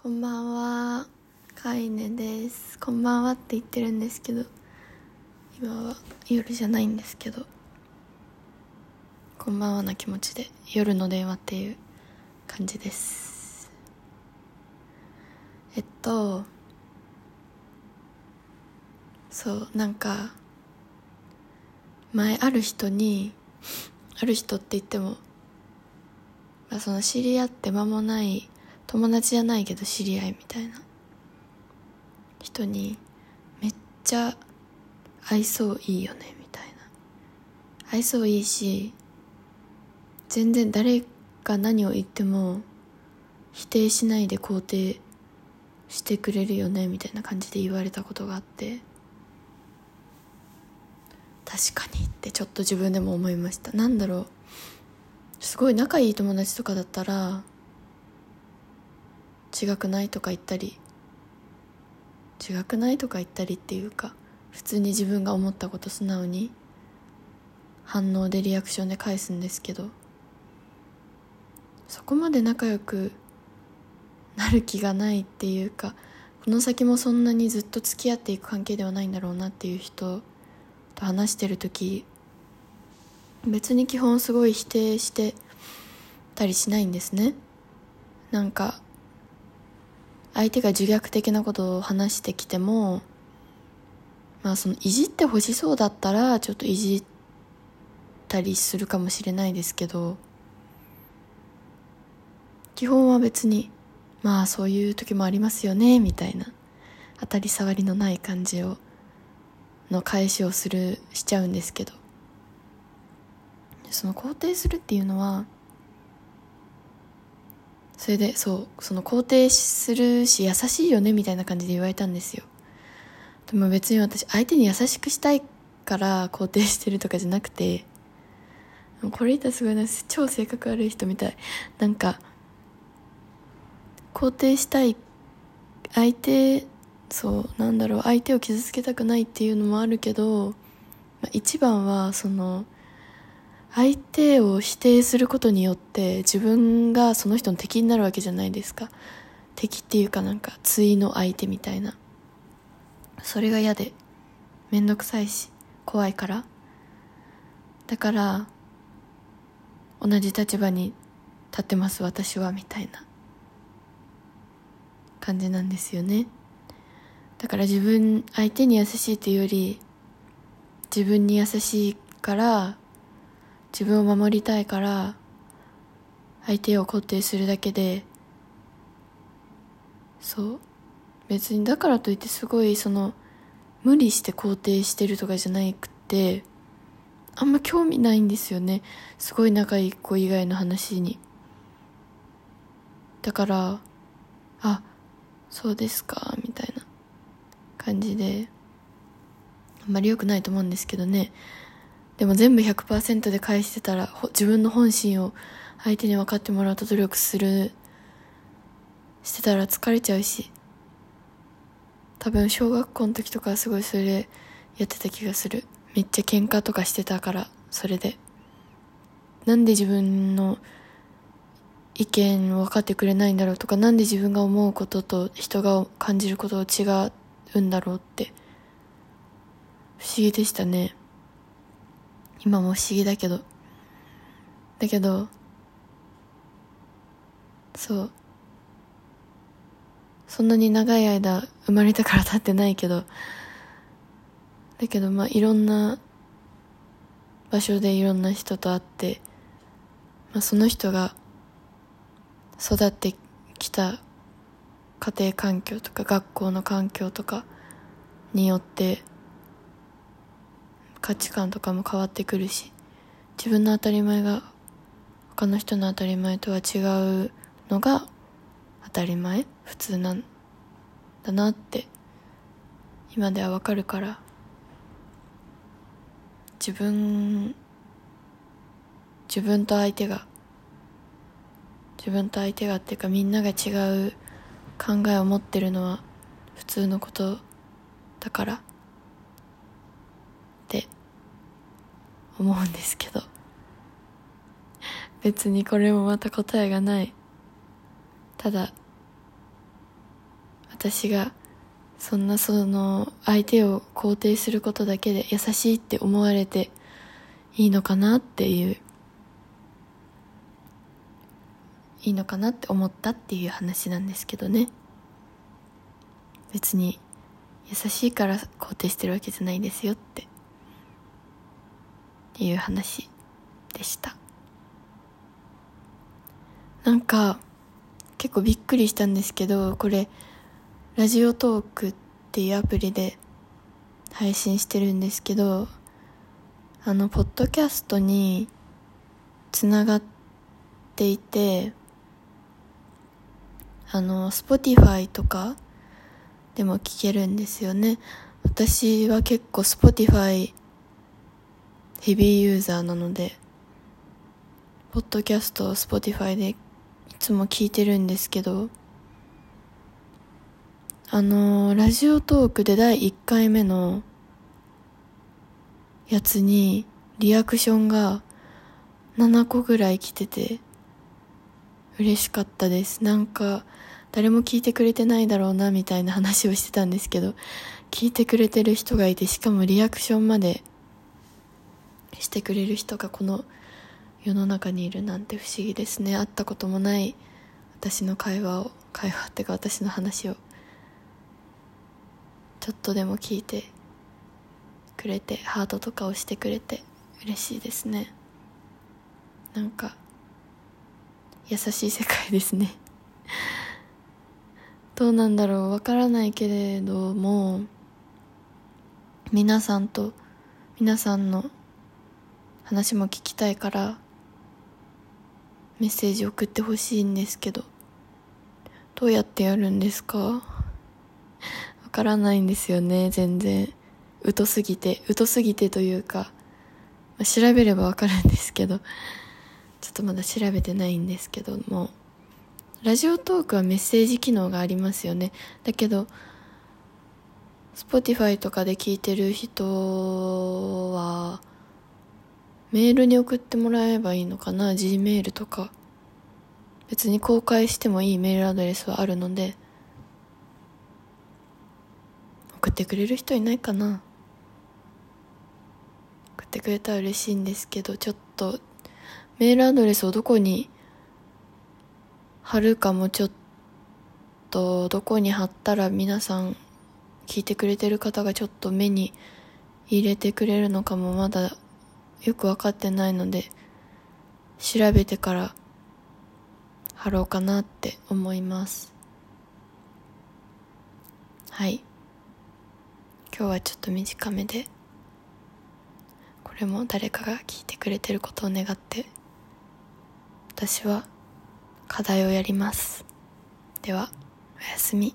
こんばんは、かいねです。こんばんはって言ってるんですけど、今は夜じゃないんですけど、こんばんはな気持ちで夜の電話っていう感じです。えっと、そう、なんか、前ある人に、ある人って言っても、まあ、その知り合って間もない友達じゃないけど知り合いみたいな。人にめっちゃ愛想いいよねみたいな。愛想いいし全然誰が何を言っても否定しないで肯定してくれるよねみたいな感じで言われたことがあって。確かにってちょっと自分でも思いました。なんだろう。すごい仲いい友達とかだったら違くないとか言ったり違くないとか言ったりっていうか普通に自分が思ったこと素直に反応でリアクションで返すんですけどそこまで仲良くなる気がないっていうかこの先もそんなにずっと付き合っていく関係ではないんだろうなっていう人と話してる時別に基本すごい否定してたりしないんですね。なんか相手が自虐的なことを話してきてもまあそのいじってほしそうだったらちょっといじったりするかもしれないですけど基本は別にまあそういう時もありますよねみたいな当たり障りのない感じをの返しをするしちゃうんですけど。その肯定するっていうのはそれでそうその肯定するし優しいよねみたいな感じで言われたんですよ。でも別に私相手に優しくしたいから肯定してるとかじゃなくてこれ言ったらすごいな超性格悪い人みたい。なんか肯定したい相手そうなんだろう相手を傷つけたくないっていうのもあるけど、まあ、一番はその相手を否定することによって自分がその人の敵になるわけじゃないですか。敵っていうかなんか対の相手みたいな。それが嫌で面倒くさいし怖いから。だから同じ立場に立ってます私はみたいな。感じなんですよね。だから自分相手に優しいというより自分に優しいから自分を守りたいから相手を肯定するだけでそう。別にだからといってすごいその無理して肯定してるとかじゃなくてあんま興味ないんですよね。すごい仲いい子以外の話に。だからあそうですかみたいな感じで。あんまり良くないと思うんですけどね。でも全部100%で返してたら自分の本心を相手に分かってもらうと努力するしてたら疲れちゃうし多分小学校の時とかすごいそれでやってた気がする。めっちゃ喧嘩とかしてたからそれで。なんで自分の意見を分かってくれないんだろうとかなんで自分が思うことと人が感じることを違うんだろうって。不思議でしたね。今も不思議だけど。だけどそう。そんなに長い間生まれたから経ってないけど。だけどまあいろんな場所でいろんな人と会って、まあ、その人が育ってきた家庭環境とか学校の環境とかによって価値観とかも変わってくるし自分の当たり前が他の人の当たり前とは違うのが当たり前普通なんだなって今ではわかるから自分自分と相手が自分と相手がっていうかみんなが違う考えを持ってるのは普通のことだからって思うんですけど。別にこれもまた答えがない。ただ私がそんなその相手を肯定することだけで優しいって思われていいのかなっていういいのかなって思ったっていう話なんですけどね。別に優しいから肯定してるわけじゃないですよって。いう話でした。なんか結構びっくりしたんですけどこれラジオトークっていうアプリで配信してるんですけどあのポッドキャストにつながっていてあの Spotify とかでも聞けるんですよね。私は結構 Spotify ヘビーユーザーなのでポッドキャストを Spotify でいつも聞いてるんですけどあのラジオトークで第1回目のやつにリアクションが7個ぐらい来てて嬉しかったです。なんか誰も聞いてくれてないだろうなみたいな話をしてたんですけど聞いてくれてる人がいてしかもリアクションまでしてくれる人がこの世の中にいるなんて不思議ですね。会ったこともない私の会話を会話っていうか私の話をちょっとでも聞いてくれてハートとかをしてくれて嬉しいですね。なんか優しい世界ですね。どうなんだろうわからないけれども皆さんと皆さんの話も聞きたいからメッセージ送ってほしいんですけどどうやってやるんですか？わからないんですよね全然。疎すぎて。疎すぎてというか、調べればわかるんですけどちょっとまだ調べてないんですけども。ラジオトークはメッセージ機能がありますよね。だけど Spotify とかで聞いてる人はメールに送ってもらえばいいのかな？G メールとか。別に公開してもいいメールアドレスはあるので。送ってくれる人いないかな？送ってくれたら嬉しいんですけどちょっと。メールアドレスをどこに貼るかもちょっと。どこに貼ったら皆さん聞いてくれてる方がちょっと目に入れてくれるのかもまだよく分かってないので調べてから貼ろうかなって思います。はい。今日はちょっと短めでこれも誰かが聞いてくれてることを願って私は課題をやります。ではおやすみ。